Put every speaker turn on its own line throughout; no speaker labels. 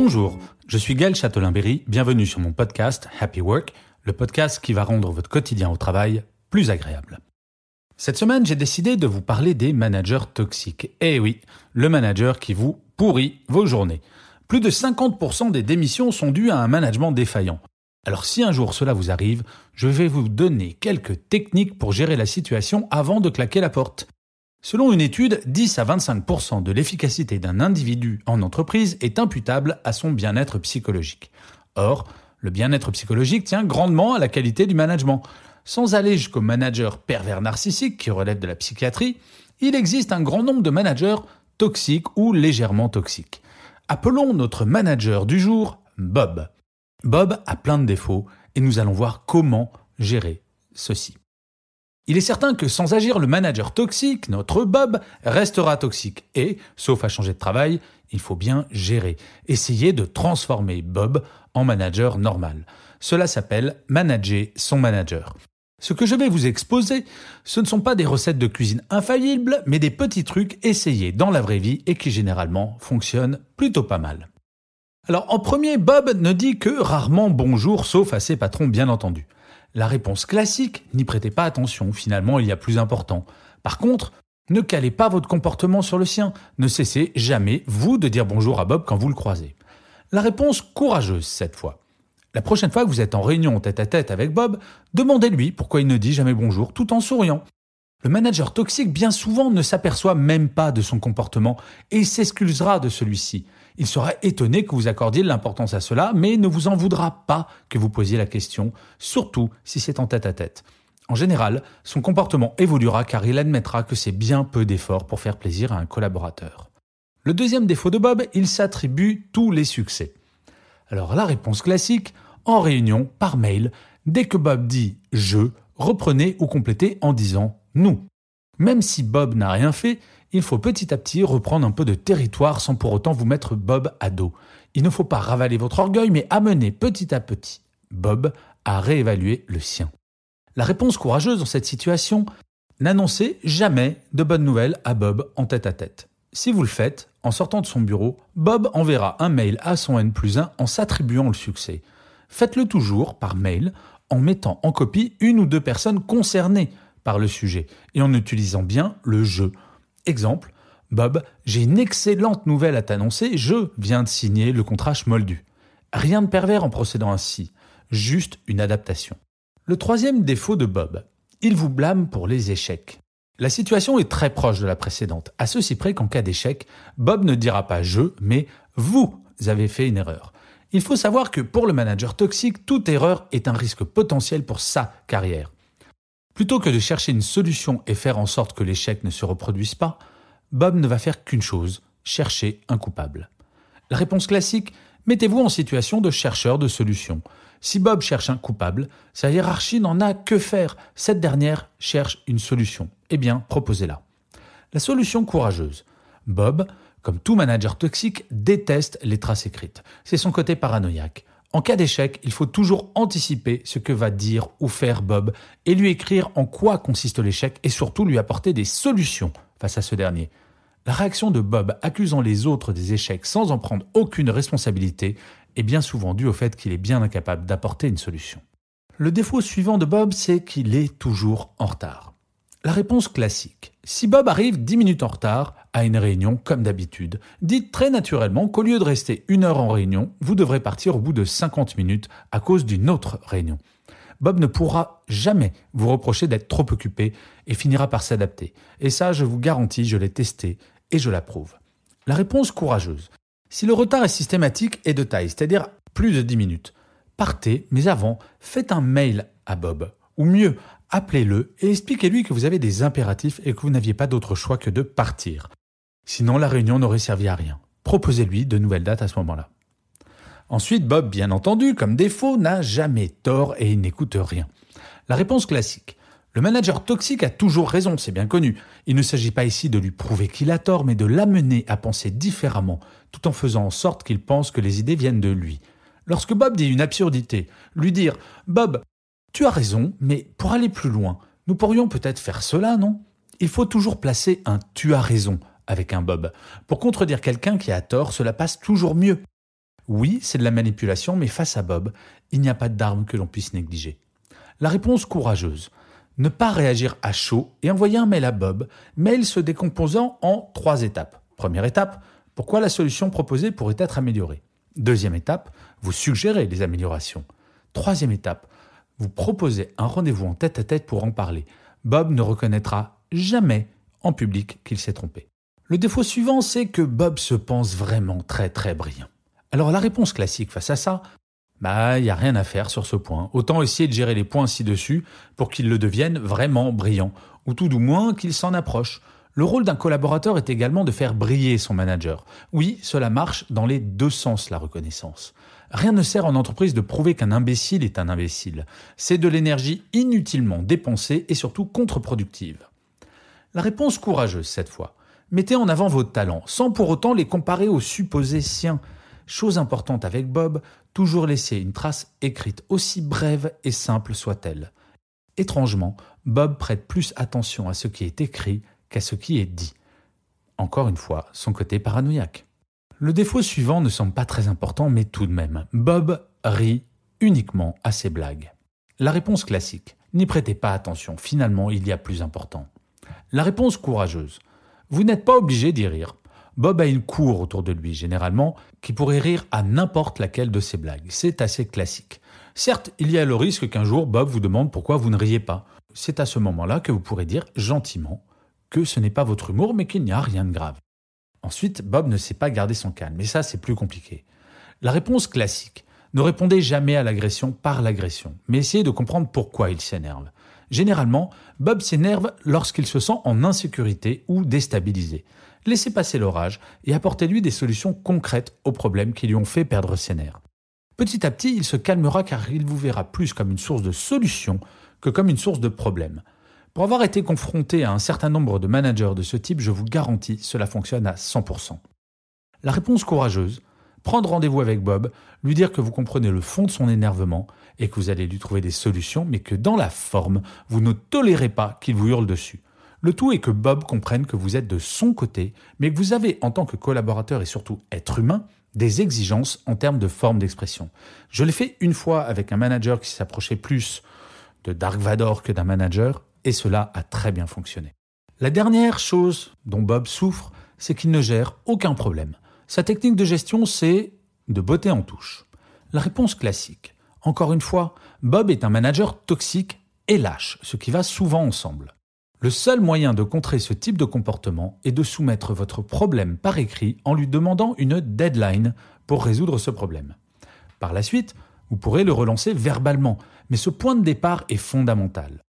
Bonjour, je suis Gaël Châtelain-Berry, bienvenue sur mon podcast Happy Work, le podcast qui va rendre votre quotidien au travail plus agréable. Cette semaine, j'ai décidé de vous parler des managers toxiques. Eh oui, le manager qui vous pourrit vos journées. Plus de 50% des démissions sont dues à un management défaillant. Alors si un jour cela vous arrive, je vais vous donner quelques techniques pour gérer la situation avant de claquer la porte. Selon une étude, 10 à 25% de l'efficacité d'un individu en entreprise est imputable à son bien-être psychologique. Or, le bien-être psychologique tient grandement à la qualité du management. Sans aller jusqu'au manager pervers narcissique qui relève de la psychiatrie, il existe un grand nombre de managers toxiques ou légèrement toxiques. Appelons notre manager du jour Bob. Bob a plein de défauts et nous allons voir comment gérer ceci. Il est certain que sans agir, le manager toxique, notre Bob, restera toxique. Et, sauf à changer de travail, il faut bien gérer. Essayer de transformer Bob en manager normal. Cela s'appelle manager son manager. Ce que je vais vous exposer, ce ne sont pas des recettes de cuisine infaillibles, mais des petits trucs essayés dans la vraie vie et qui généralement fonctionnent plutôt pas mal. Alors en premier, Bob ne dit que rarement bonjour, sauf à ses patrons bien entendu. La réponse classique, n'y prêtez pas attention, finalement il y a plus important. Par contre, ne calez pas votre comportement sur le sien, ne cessez jamais, vous, de dire bonjour à Bob quand vous le croisez. La réponse courageuse cette fois. La prochaine fois que vous êtes en réunion tête à tête avec Bob, demandez-lui pourquoi il ne dit jamais bonjour tout en souriant. Le manager toxique bien souvent ne s'aperçoit même pas de son comportement et s'excusera de celui-ci. Il sera étonné que vous accordiez l'importance à cela, mais ne vous en voudra pas que vous posiez la question, surtout si c'est en tête à tête. En général, son comportement évoluera car il admettra que c'est bien peu d'efforts pour faire plaisir à un collaborateur. Le deuxième défaut de Bob, il s'attribue tous les succès. Alors la réponse classique, en réunion, par mail, dès que Bob dit je, reprenez ou complétez en disant nous. Même si Bob n'a rien fait, il faut petit à petit reprendre un peu de territoire sans pour autant vous mettre Bob à dos. Il ne faut pas ravaler votre orgueil, mais amener petit à petit Bob à réévaluer le sien. La réponse courageuse dans cette situation, n'annoncez jamais de bonnes nouvelles à Bob en tête à tête. Si vous le faites, en sortant de son bureau, Bob enverra un mail à son N plus 1 en s'attribuant le succès. Faites-le toujours par mail en mettant en copie une ou deux personnes concernées par le sujet et en utilisant bien le je. Exemple, Bob, j'ai une excellente nouvelle à t'annoncer, je viens de signer le contrat Schmoldu. Rien de pervers en procédant ainsi, juste une adaptation. Le troisième défaut de Bob, il vous blâme pour les échecs. La situation est très proche de la précédente, à ceci près qu'en cas d'échec, Bob ne dira pas je, mais vous avez fait une erreur. Il faut savoir que pour le manager toxique, toute erreur est un risque potentiel pour sa carrière. Plutôt que de chercher une solution et faire en sorte que l'échec ne se reproduise pas, Bob ne va faire qu'une chose, chercher un coupable. La réponse classique, mettez-vous en situation de chercheur de solutions. Si Bob cherche un coupable, sa hiérarchie n'en a que faire. Cette dernière cherche une solution. Eh bien, proposez-la. La solution courageuse. Bob, comme tout manager toxique, déteste les traces écrites. C'est son côté paranoïaque. En cas d'échec, il faut toujours anticiper ce que va dire ou faire Bob et lui écrire en quoi consiste l'échec et surtout lui apporter des solutions face à ce dernier. La réaction de Bob accusant les autres des échecs sans en prendre aucune responsabilité est bien souvent due au fait qu'il est bien incapable d'apporter une solution. Le défaut suivant de Bob, c'est qu'il est toujours en retard. La réponse classique. Si Bob arrive 10 minutes en retard à une réunion comme d'habitude, dites très naturellement qu'au lieu de rester une heure en réunion, vous devrez partir au bout de 50 minutes à cause d'une autre réunion. Bob ne pourra jamais vous reprocher d'être trop occupé et finira par s'adapter. Et ça, je vous garantis, je l'ai testé et je l'approuve. La réponse courageuse. Si le retard est systématique et de taille, c'est-à-dire plus de 10 minutes, partez, mais avant, faites un mail à Bob Ou mieux, appelez-le et expliquez-lui que vous avez des impératifs et que vous n'aviez pas d'autre choix que de partir. Sinon, la réunion n'aurait servi à rien. Proposez-lui de nouvelles dates à ce moment-là. Ensuite, Bob, bien entendu, comme défaut, n'a jamais tort et n'écoute rien. La réponse classique. Le manager toxique a toujours raison, c'est bien connu. Il ne s'agit pas ici de lui prouver qu'il a tort, mais de l'amener à penser différemment, tout en faisant en sorte qu'il pense que les idées viennent de lui. Lorsque Bob dit une absurdité, lui dire Bob, tu as raison, mais pour aller plus loin, nous pourrions peut-être faire cela, non? Il faut toujours placer un tu as raison avec un Bob. Pour contredire quelqu'un qui a tort, cela passe toujours mieux. Oui, c'est de la manipulation, mais face à Bob, il n'y a pas d'arme que l'on puisse négliger. La réponse courageuse. Ne pas réagir à chaud et envoyer un mail à Bob, mail se décomposant en trois étapes. Première étape, pourquoi la solution proposée pourrait être améliorée? Deuxième étape, vous suggérez des améliorations. Troisième étape, vous proposez un rendez-vous en tête à tête pour en parler. Bob ne reconnaîtra jamais en public qu'il s'est trompé. Le défaut suivant, c'est que Bob se pense vraiment très très brillant. Alors la réponse classique face à ça, bah, il n'y a rien à faire sur ce point. Autant essayer de gérer les points ci-dessus pour qu'ils le deviennent vraiment brillants, ou tout du moins qu'ils s'en approchent. Le rôle d'un collaborateur est également de faire briller son manager. Oui, cela marche dans les deux sens, la reconnaissance. Rien ne sert en entreprise de prouver qu'un imbécile est un imbécile. C'est de l'énergie inutilement dépensée et surtout contre-productive. La réponse courageuse cette fois. Mettez en avant vos talents, sans pour autant les comparer aux supposés siens. Chose importante avec Bob, toujours laisser une trace écrite, aussi brève et simple soit-elle. Étrangement, Bob prête plus attention à ce qui est écrit qu'à ce qui est dit. Encore une fois, son côté paranoïaque. Le défaut suivant ne semble pas très important, mais tout de même, Bob rit uniquement à ses blagues. La réponse classique, n'y prêtez pas attention, finalement il y a plus important. La réponse courageuse, vous n'êtes pas obligé d'y rire. Bob a une cour autour de lui, généralement, qui pourrait rire à n'importe laquelle de ses blagues. C'est assez classique. Certes, il y a le risque qu'un jour Bob vous demande pourquoi vous ne riez pas. C'est à ce moment-là que vous pourrez dire gentiment que ce n'est pas votre humour, mais qu'il n'y a rien de grave. Ensuite, Bob ne sait pas garder son calme, mais ça c'est plus compliqué. La réponse classique, ne répondez jamais à l'agression par l'agression, mais essayez de comprendre pourquoi il s'énerve. Généralement, Bob s'énerve lorsqu'il se sent en insécurité ou déstabilisé. Laissez passer l'orage et apportez-lui des solutions concrètes aux problèmes qui lui ont fait perdre ses nerfs. Petit à petit, il se calmera car il vous verra plus comme une source de solutions que comme une source de problèmes. Pour avoir été confronté à un certain nombre de managers de ce type, je vous garantis, cela fonctionne à 100%. La réponse courageuse, prendre rendez-vous avec Bob, lui dire que vous comprenez le fond de son énervement et que vous allez lui trouver des solutions, mais que dans la forme, vous ne tolérez pas qu'il vous hurle dessus. Le tout est que Bob comprenne que vous êtes de son côté, mais que vous avez, en tant que collaborateur et surtout être humain, des exigences en termes de forme d'expression. Je l'ai fait une fois avec un manager qui s'approchait plus de Dark Vador que d'un manager, et cela a très bien fonctionné. La dernière chose dont Bob souffre, c'est qu'il ne gère aucun problème. Sa technique de gestion, c'est de botter en touche. La réponse classique. Encore une fois, Bob est un manager toxique et lâche, ce qui va souvent ensemble. Le seul moyen de contrer ce type de comportement est de soumettre votre problème par écrit en lui demandant une deadline pour résoudre ce problème. Par la suite, vous pourrez le relancer verbalement, mais ce point de départ est fondamental.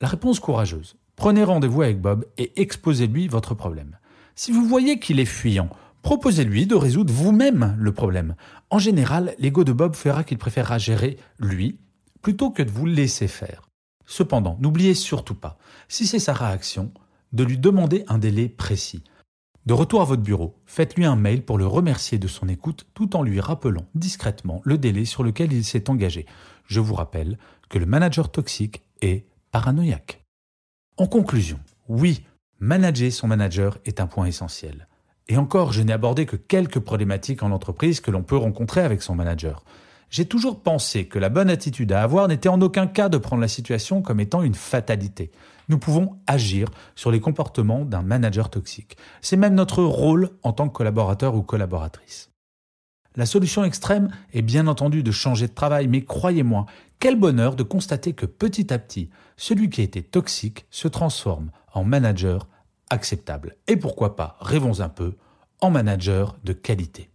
La réponse courageuse. Prenez rendez-vous avec Bob et exposez-lui votre problème. Si vous voyez qu'il est fuyant, proposez-lui de résoudre vous-même le problème. En général, l'ego de Bob fera qu'il préférera gérer lui plutôt que de vous laisser faire. Cependant, n'oubliez surtout pas, si c'est sa réaction, de lui demander un délai précis. De retour à votre bureau, faites-lui un mail pour le remercier de son écoute tout en lui rappelant discrètement le délai sur lequel il s'est engagé. Je vous rappelle que le manager toxique est paranoïaque. En conclusion, oui, manager son manager est un point essentiel. Et encore, je n'ai abordé que quelques problématiques en entreprise que l'on peut rencontrer avec son manager. J'ai toujours pensé que la bonne attitude à avoir n'était en aucun cas de prendre la situation comme étant une fatalité. Nous pouvons agir sur les comportements d'un manager toxique. C'est même notre rôle en tant que collaborateur ou collaboratrice. La solution extrême est bien entendu de changer de travail, mais croyez-moi, quel bonheur de constater que petit à petit, celui qui était toxique se transforme en manager acceptable. Et pourquoi pas, rêvons un peu, en manager de qualité.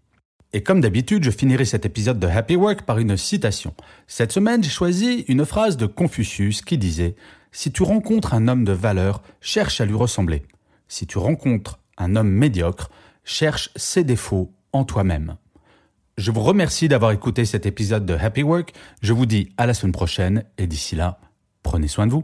Et comme d'habitude, je finirai cet épisode de Happy Work par une citation. Cette semaine, j'ai choisi une phrase de Confucius qui disait ⁇ Si tu rencontres un homme de valeur, cherche à lui ressembler. Si tu rencontres un homme médiocre, cherche ses défauts en toi-même. Je vous remercie d'avoir écouté cet épisode de Happy Work. Je vous dis à la semaine prochaine et d'ici là, prenez soin de vous.